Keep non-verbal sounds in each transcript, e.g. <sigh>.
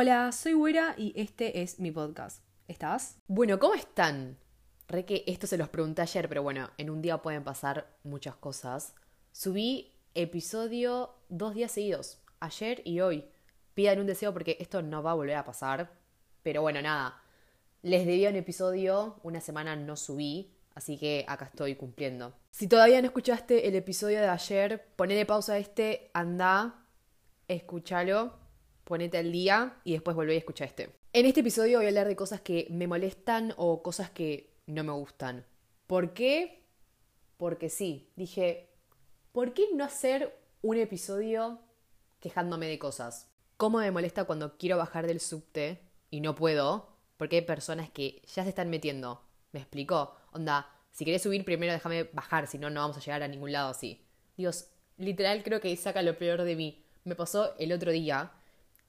Hola, soy Güera y este es mi podcast. ¿Estás? Bueno, ¿cómo están? Re que esto se los pregunté ayer, pero bueno, en un día pueden pasar muchas cosas. Subí episodio dos días seguidos, ayer y hoy. Pidan un deseo porque esto no va a volver a pasar. Pero bueno, nada. Les debía un episodio, una semana no subí, así que acá estoy cumpliendo. Si todavía no escuchaste el episodio de ayer, ponele pausa a este, anda, escúchalo, ponete al día y después volvé a escuchar este. En este episodio voy a hablar de cosas que me molestan o cosas que no me gustan. ¿Por qué? Porque sí. Dije, ¿por qué no hacer un episodio quejándome de cosas? ¿Cómo me molesta cuando quiero bajar del subte y no puedo? Porque hay personas que ya se están metiendo. ¿Me explicó? Onda, si querés subir primero déjame bajar, si no, no vamos a llegar a ningún lado así. Dios, literal creo que saca lo peor de mí. Me pasó el otro día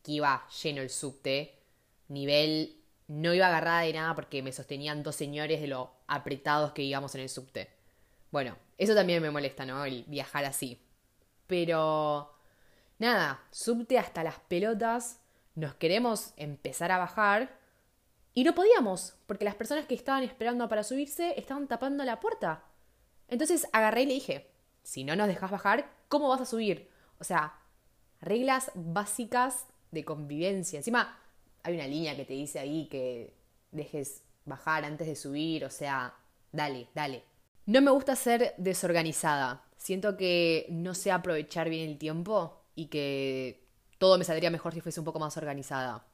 que iba lleno el subte, nivel no iba agarrada de nada porque me sostenían dos señores de lo apretados que íbamos en el subte. Bueno, eso también me molesta, ¿no? El viajar así. Pero nada, subte hasta las pelotas, nos queremos empezar a bajar y no podíamos, porque las personas que estaban esperando para subirse estaban tapando la puerta. Entonces agarré y le dije, si no nos dejas bajar, ¿cómo vas a subir? O sea, reglas básicas de convivencia. Encima, hay una línea que te dice ahí que dejes bajar antes de subir, o sea, dale, dale. No me gusta ser desorganizada. Siento que no sé aprovechar bien el tiempo y que todo me saldría mejor si fuese un poco más organizada.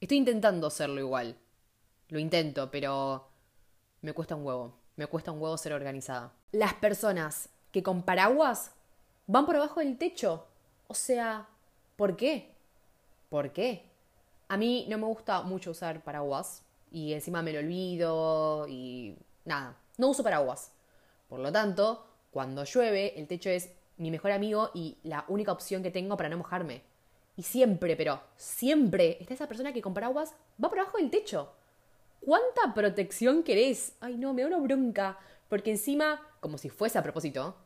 Estoy intentando hacerlo igual. Lo intento, pero me cuesta un huevo. Me cuesta un huevo ser organizada. Las personas que con paraguas van por abajo del techo. O sea, ¿por qué? ¿Por qué? A mí no me gusta mucho usar paraguas y encima me lo olvido y nada, no uso paraguas. Por lo tanto, cuando llueve, el techo es mi mejor amigo y la única opción que tengo para no mojarme. Y siempre, pero siempre está esa persona que con paraguas va por abajo del techo. ¿Cuánta protección querés? Ay, no, me da una bronca. Porque encima, como si fuese a propósito,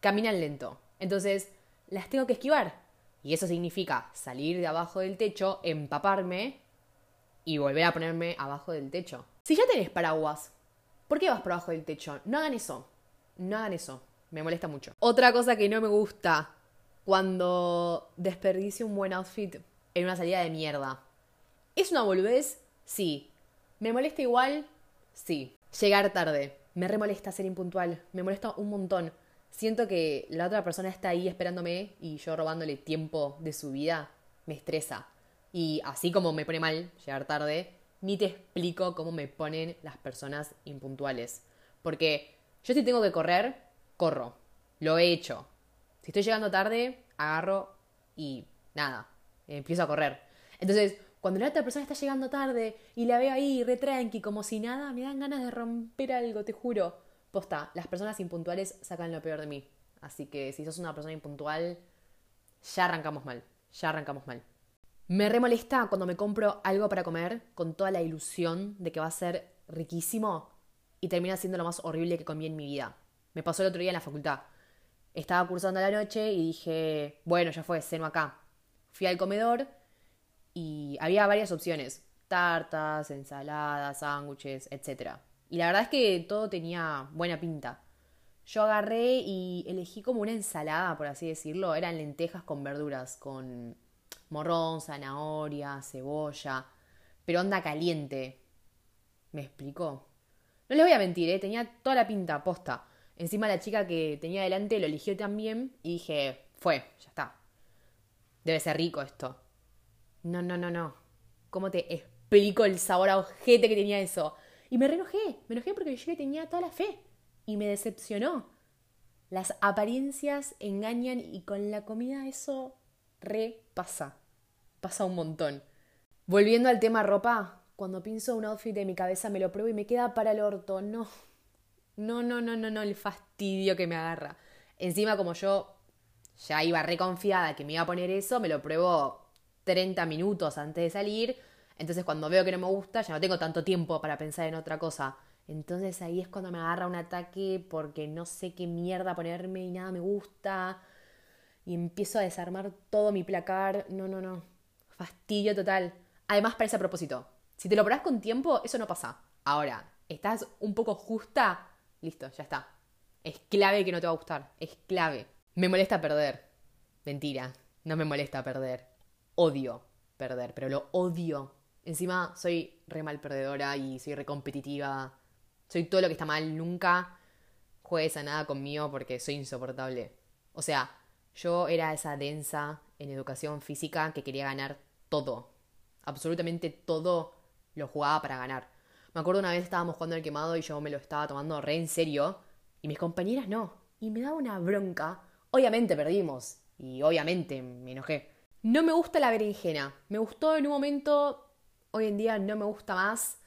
caminan lento. Entonces, las tengo que esquivar. Y eso significa salir de abajo del techo, empaparme y volver a ponerme abajo del techo. Si ya tenés paraguas, ¿por qué vas por abajo del techo? No hagan eso. No hagan eso. Me molesta mucho. Otra cosa que no me gusta cuando desperdicio un buen outfit en una salida de mierda. ¿Es una boludez? Sí. ¿Me molesta igual? Sí. Llegar tarde. Me remolesta ser impuntual. Me molesta un montón siento que la otra persona está ahí esperándome y yo robándole tiempo de su vida, me estresa. Y así como me pone mal llegar tarde, ni te explico cómo me ponen las personas impuntuales. Porque yo si tengo que correr, corro. Lo he hecho. Si estoy llegando tarde, agarro y nada, empiezo a correr. Entonces, cuando la otra persona está llegando tarde y la veo ahí re como si nada, me dan ganas de romper algo, te juro. Posta, las personas impuntuales sacan lo peor de mí. Así que si sos una persona impuntual, ya arrancamos mal. Ya arrancamos mal. Me remolesta cuando me compro algo para comer con toda la ilusión de que va a ser riquísimo y termina siendo lo más horrible que comí en mi vida. Me pasó el otro día en la facultad. Estaba cursando la noche y dije, bueno, ya fue, ceno acá. Fui al comedor y había varias opciones. Tartas, ensaladas, sándwiches, etcétera. Y la verdad es que todo tenía buena pinta. Yo agarré y elegí como una ensalada, por así decirlo. Eran lentejas con verduras, con morrón, zanahoria, cebolla, pero onda caliente. ¿Me explicó? No les voy a mentir, ¿eh? tenía toda la pinta posta. Encima la chica que tenía delante lo eligió también y dije, fue, ya está. Debe ser rico esto. No, no, no, no. ¿Cómo te explico el sabor a ojete que tenía eso? Y me renojé, me enojé porque yo le tenía toda la fe y me decepcionó. Las apariencias engañan y con la comida eso repasa. Pasa un montón. Volviendo al tema ropa, cuando pienso un outfit de mi cabeza me lo pruebo y me queda para el orto. No. No, no, no, no, no, el fastidio que me agarra. Encima como yo ya iba reconfiada que me iba a poner eso, me lo pruebo 30 minutos antes de salir entonces cuando veo que no me gusta, ya no tengo tanto tiempo para pensar en otra cosa. Entonces ahí es cuando me agarra un ataque porque no sé qué mierda ponerme y nada me gusta. Y empiezo a desarmar todo mi placar. No, no, no. Fastidio total. Además, parece a propósito. Si te lo probás con tiempo, eso no pasa. Ahora, estás un poco justa, listo, ya está. Es clave que no te va a gustar. Es clave. Me molesta perder. Mentira, no me molesta perder. Odio perder, pero lo odio. Encima soy re mal perdedora y soy re competitiva. Soy todo lo que está mal. Nunca juegues a nada conmigo porque soy insoportable. O sea, yo era esa densa en educación física que quería ganar todo. Absolutamente todo lo jugaba para ganar. Me acuerdo una vez estábamos jugando el quemado y yo me lo estaba tomando re en serio y mis compañeras no. Y me daba una bronca. Obviamente perdimos y obviamente me enojé. No me gusta la berenjena. Me gustó en un momento, hoy en día no me gusta más.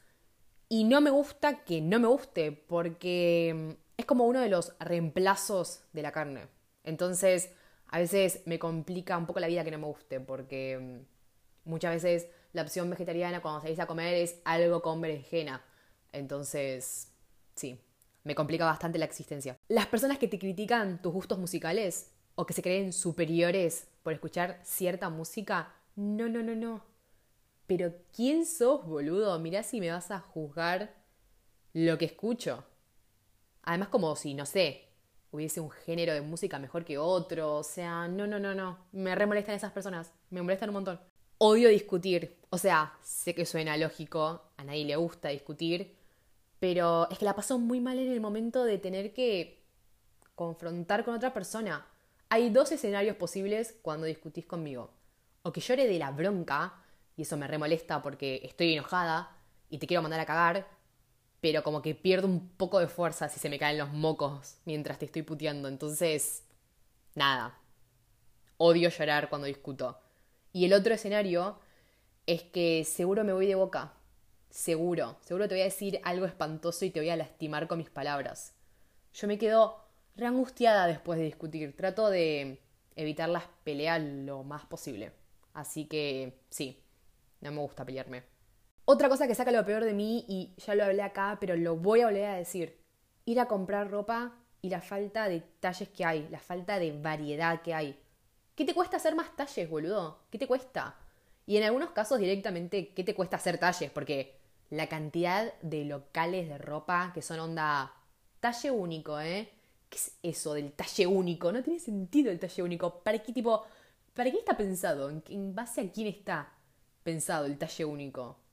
Y no me gusta que no me guste porque es como uno de los reemplazos de la carne. Entonces, a veces me complica un poco la vida que no me guste, porque mm, muchas veces la opción vegetariana cuando salís a comer es algo con berenjena. Entonces, sí, me complica bastante la existencia. Las personas que te critican tus gustos musicales o que se creen superiores por escuchar cierta música, no, no, no, no. Pero ¿quién sos, boludo? Mirá si me vas a juzgar lo que escucho. Además, como si, no sé, hubiese un género de música mejor que otro. O sea, no, no, no, no. Me remolestan esas personas. Me molestan un montón. Odio discutir. O sea, sé que suena lógico, a nadie le gusta discutir, pero es que la paso muy mal en el momento de tener que confrontar con otra persona. Hay dos escenarios posibles cuando discutís conmigo. O que llore de la bronca, y eso me remolesta porque estoy enojada y te quiero mandar a cagar, pero como que pierdo un poco de fuerza si se me caen los mocos mientras te estoy puteando. Entonces, nada. Odio llorar cuando discuto. Y el otro escenario es que seguro me voy de boca. Seguro. Seguro te voy a decir algo espantoso y te voy a lastimar con mis palabras. Yo me quedo reangustiada después de discutir. Trato de evitar las peleas lo más posible. Así que sí, no me gusta pelearme. Otra cosa que saca lo peor de mí, y ya lo hablé acá, pero lo voy a volver a decir, ir a comprar ropa y la falta de talles que hay, la falta de variedad que hay. ¿Qué te cuesta hacer más talles, boludo? ¿Qué te cuesta? Y en algunos casos directamente, ¿qué te cuesta hacer talles? Porque la cantidad de locales de ropa que son onda talle único, ¿eh? ¿Qué es eso del talle único? No tiene sentido el talle único. ¿Para qué tipo? ¿Para qué está pensado? ¿En base a quién está pensado el talle único?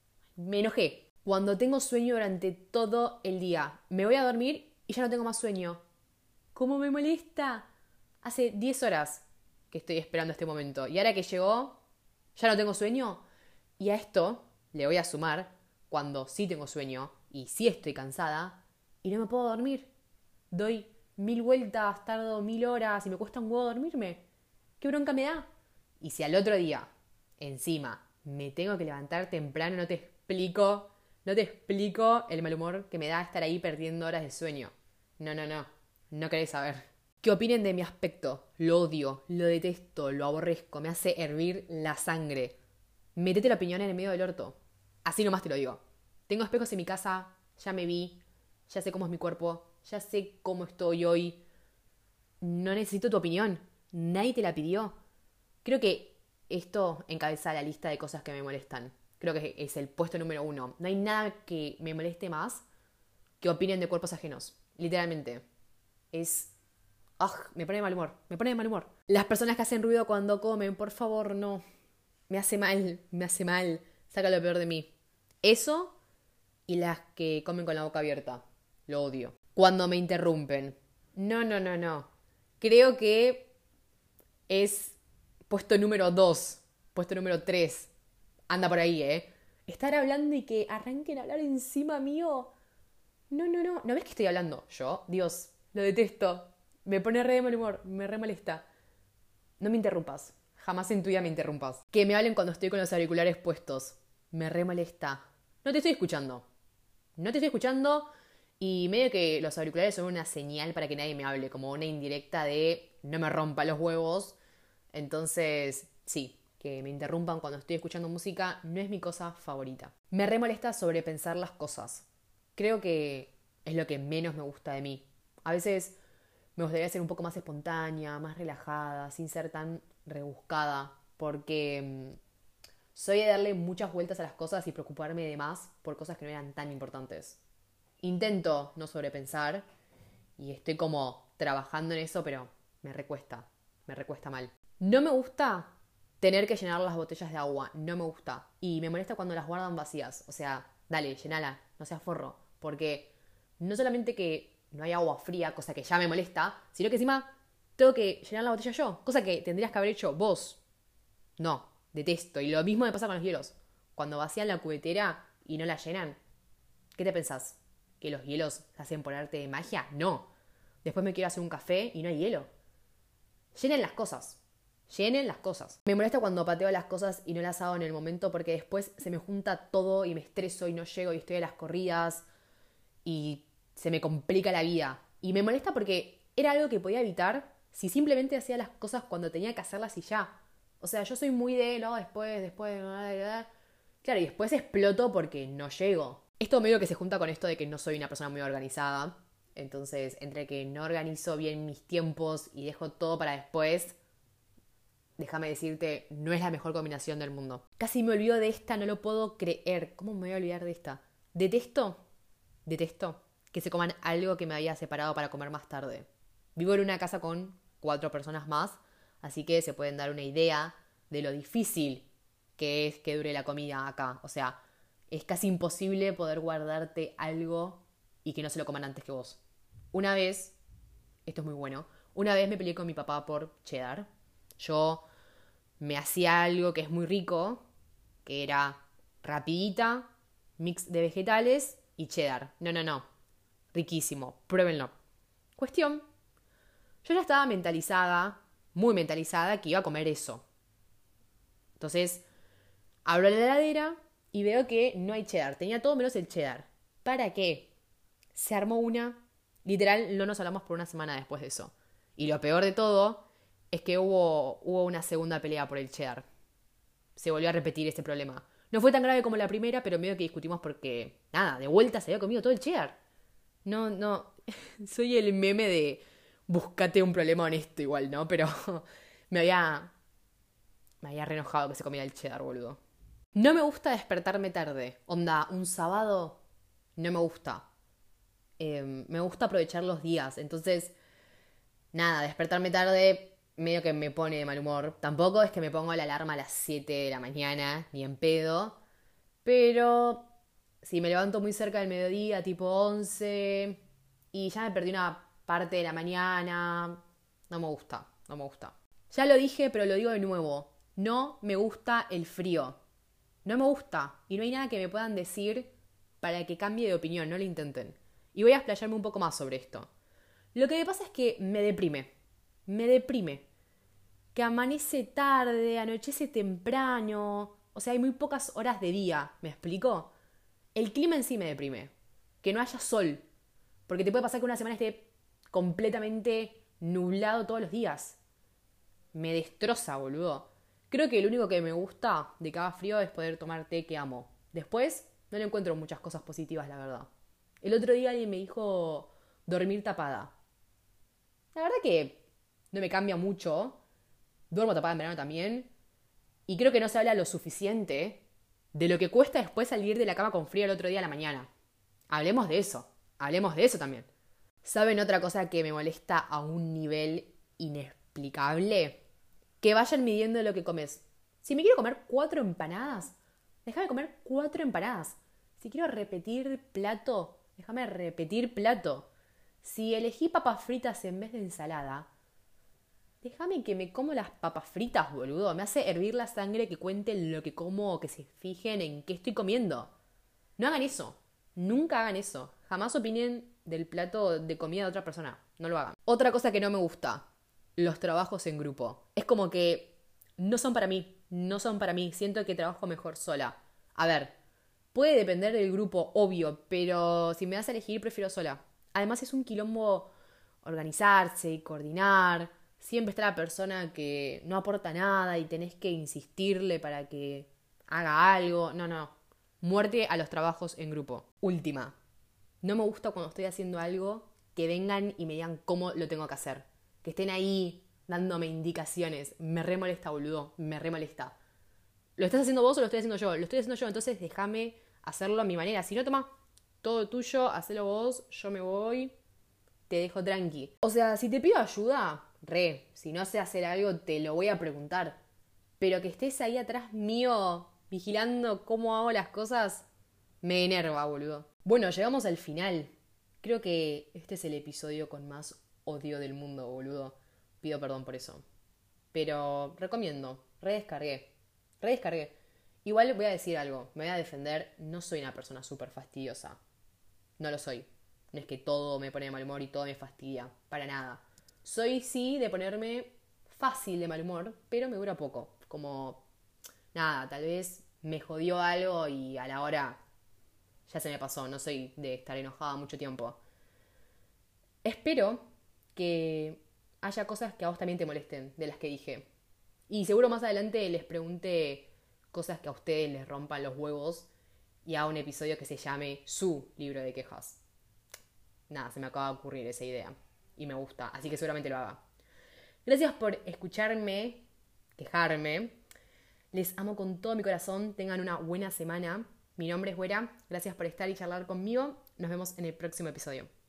me enojé. Cuando tengo sueño durante todo el día, me voy a dormir y ya no tengo más sueño. ¿Cómo me molesta? Hace 10 horas que estoy esperando este momento. Y ahora que llegó, ya no tengo sueño. Y a esto le voy a sumar cuando sí tengo sueño y sí estoy cansada y no me puedo dormir. Doy mil vueltas, tardo mil horas y me cuesta un huevo dormirme. ¿Qué bronca me da? Y si al otro día, encima, me tengo que levantar temprano, no te explico, no te explico el mal humor que me da estar ahí perdiendo horas de sueño. No, no, no. No querés saber. ¿Qué opinen de mi aspecto? Lo odio, lo detesto, lo aborrezco, me hace hervir la sangre. Metete la opinión en el medio del orto. Así nomás te lo digo. Tengo espejos en mi casa, ya me vi, ya sé cómo es mi cuerpo, ya sé cómo estoy hoy. No necesito tu opinión. Nadie te la pidió. Creo que esto encabeza la lista de cosas que me molestan creo que es el puesto número uno. No hay nada que me moleste más que opinen de cuerpos ajenos. Literalmente. Es... ¡Ah! Me pone de mal humor. Me pone de mal humor. Las personas que hacen ruido cuando comen, por favor, no. Me hace mal. Me hace mal. Saca lo peor de mí. Eso y las que comen con la boca abierta. Lo odio. Cuando me interrumpen. No, no, no, no. Creo que es puesto número dos. Puesto número tres anda por ahí, ¿eh? Estar hablando y que arranquen a hablar encima mío. No, no, no. ¿No ves que estoy hablando? Yo, Dios, lo detesto. Me pone re de mal humor, me re molesta. No me interrumpas. Jamás en tu vida me interrumpas. Que me hablen cuando estoy con los auriculares puestos. Me re molesta. No te estoy escuchando. No te estoy escuchando y medio que los auriculares son una señal para que nadie me hable, como una indirecta de no me rompa los huevos. Entonces, sí, que me interrumpan cuando estoy escuchando música no es mi cosa favorita. Me remolesta sobrepensar las cosas. Creo que es lo que menos me gusta de mí. A veces me gustaría ser un poco más espontánea, más relajada, sin ser tan rebuscada, porque mm, soy de darle muchas vueltas a las cosas y preocuparme de más por cosas que no eran tan importantes. Intento no sobrepensar y estoy como trabajando en eso, pero me recuesta, me recuesta mal. No me gusta tener que llenar las botellas de agua, no me gusta. Y me molesta cuando las guardan vacías. O sea, dale, llenala, no seas forro. Porque no solamente que no hay agua fría, cosa que ya me molesta, sino que encima tengo que llenar la botella yo, cosa que tendrías que haber hecho vos. No, detesto. Y lo mismo me pasa con los hielos. Cuando vacían la cubetera y no la llenan, ¿qué te pensás? ¿Que los hielos se hacen por arte de magia? No. Después me quiero hacer un café y no hay hielo. Llenen las cosas. Llenen las cosas. Me molesta cuando pateo las cosas y no las hago en el momento porque después se me junta todo y me estreso y no llego y estoy a las corridas y se me complica la vida. Y me molesta porque era algo que podía evitar si simplemente hacía las cosas cuando tenía que hacerlas y ya. O sea, yo soy muy de, no, después, después, claro, y después exploto porque no llego. Esto medio que se junta con esto de que no soy una persona muy organizada. Entonces, entre que no organizo bien mis tiempos y dejo todo para después, déjame decirte, no es la mejor combinación del mundo. Casi me olvido de esta, no lo puedo creer. ¿Cómo me voy a olvidar de esta? Detesto, detesto que se coman algo que me había separado para comer más tarde. Vivo en una casa con cuatro personas más, así que se pueden dar una idea de lo difícil que es que dure la comida acá. O sea, es casi imposible poder guardarte algo y que no se lo coman antes que vos. Una vez, esto es muy bueno, una vez me peleé con mi papá por cheddar. Yo me hacía algo que es muy rico, que era rapidita, mix de vegetales y cheddar. No, no, no. Riquísimo. Pruébenlo. Cuestión. Yo ya estaba mentalizada, muy mentalizada, que iba a comer eso. Entonces, abro la heladera y veo que no hay cheddar. Tenía todo menos el cheddar. ¿Para qué? Se armó una. Literal, no nos hablamos por una semana después de eso. Y lo peor de todo es que hubo, hubo una segunda pelea por el cheddar. Se volvió a repetir este problema. No fue tan grave como la primera, pero medio que discutimos porque, nada, de vuelta se había comido todo el cheddar. No, no, <laughs> soy el meme de búscate un problema honesto igual, ¿no? Pero <laughs> me había, me había reenojado que se comiera el cheddar, boludo. No me gusta despertarme tarde. Onda, un sábado no me gusta. Em, me gusta aprovechar los días. Entonces, nada, despertarme tarde medio que me pone de mal humor. Tampoco es que me pongo la alarma a las 7 de la mañana, ni en pedo. Pero si me levanto muy cerca del mediodía, tipo 11, y ya me perdí una parte de la mañana, no me gusta, no me gusta. Ya lo dije, pero lo digo de nuevo. No me gusta el frío. No me gusta. Y no hay nada que me puedan decir para que cambie de opinión, no lo intenten. Y voy a explayarme un poco más sobre esto. Lo que me pasa es que me deprime. Me deprime que amanece tarde, anochece temprano, o sea, hay muy pocas horas de día, ¿me explico? El clima en sí me deprime, que no haya sol, porque te puede pasar que una semana esté completamente nublado todos los días. Me destroza, boludo. Creo que lo único que me gusta de cada frío es poder tomar té que amo. Después, no le encuentro muchas cosas positivas, la verdad. El otro día alguien me dijo dormir tapada. La verdad que no me cambia mucho, duermo tapada en verano también, y creo que no se habla lo suficiente de lo que cuesta después salir de la cama con frío el otro día a la mañana. Hablemos de eso, hablemos de eso también. ¿Saben otra cosa que me molesta a un nivel inexplicable? Que vayan midiendo lo que comes. Si me quiero comer cuatro empanadas, déjame comer cuatro empanadas. Si quiero repetir plato, déjame repetir plato. Si elegí papas fritas en vez de ensalada, Déjame que me como las papas fritas, boludo. Me hace hervir la sangre que cuenten lo que como o que se fijen en qué estoy comiendo. No hagan eso. Nunca hagan eso. Jamás opinen del plato de comida de otra persona. No lo hagan. Otra cosa que no me gusta. Los trabajos en grupo. Es como que no son para mí. No son para mí. Siento que trabajo mejor sola. A ver, puede depender del grupo, obvio, pero si me das a elegir, prefiero sola. Además es un quilombo organizarse y coordinar siempre está la persona que no aporta nada y tenés que insistirle para que haga algo. No, no. Muerte a los trabajos en grupo. Última. No me gusta cuando estoy haciendo algo que vengan y me digan cómo lo tengo que hacer. Que estén ahí dándome indicaciones. Me re molesta, boludo. Me re molesta. ¿Lo estás haciendo vos o lo estoy haciendo yo? Lo estoy haciendo yo, entonces déjame hacerlo a mi manera. Si no, toma todo tuyo, hacelo vos, yo me voy, te dejo tranqui. O sea, si te pido ayuda, re, si no sé hacer algo, te lo voy a preguntar. Pero que estés ahí atrás mío, vigilando cómo hago las cosas, me enerva, boludo. Bueno, llegamos al final. Creo que este es el episodio con más odio del mundo, boludo. Pido perdón por eso. Pero recomiendo, redescargué. Redescargué. Igual voy a decir algo, me voy a defender, no soy una persona súper fastidiosa. No lo soy. No es que todo me pone de mal humor y todo me fastidia, para nada. Soy sí de ponerme fácil de mal humor, pero me dura poco. Como, nada, tal vez me jodió algo y a la hora ya se me pasó, no soy de estar enojada mucho tiempo. Espero que haya cosas que a vos también te molesten de las que dije. Y seguro más adelante les pregunte cosas que a ustedes les rompan los huevos y haga un episodio que se llame su libro de quejas. Nada, se me acaba de ocurrir esa idea y me gusta, así que seguramente lo haga. Gracias por escucharme, quejarme. Les amo con todo mi corazón. Tengan una buena semana. Mi nombre es Güera. Gracias por estar y charlar conmigo. Nos vemos en el próximo episodio.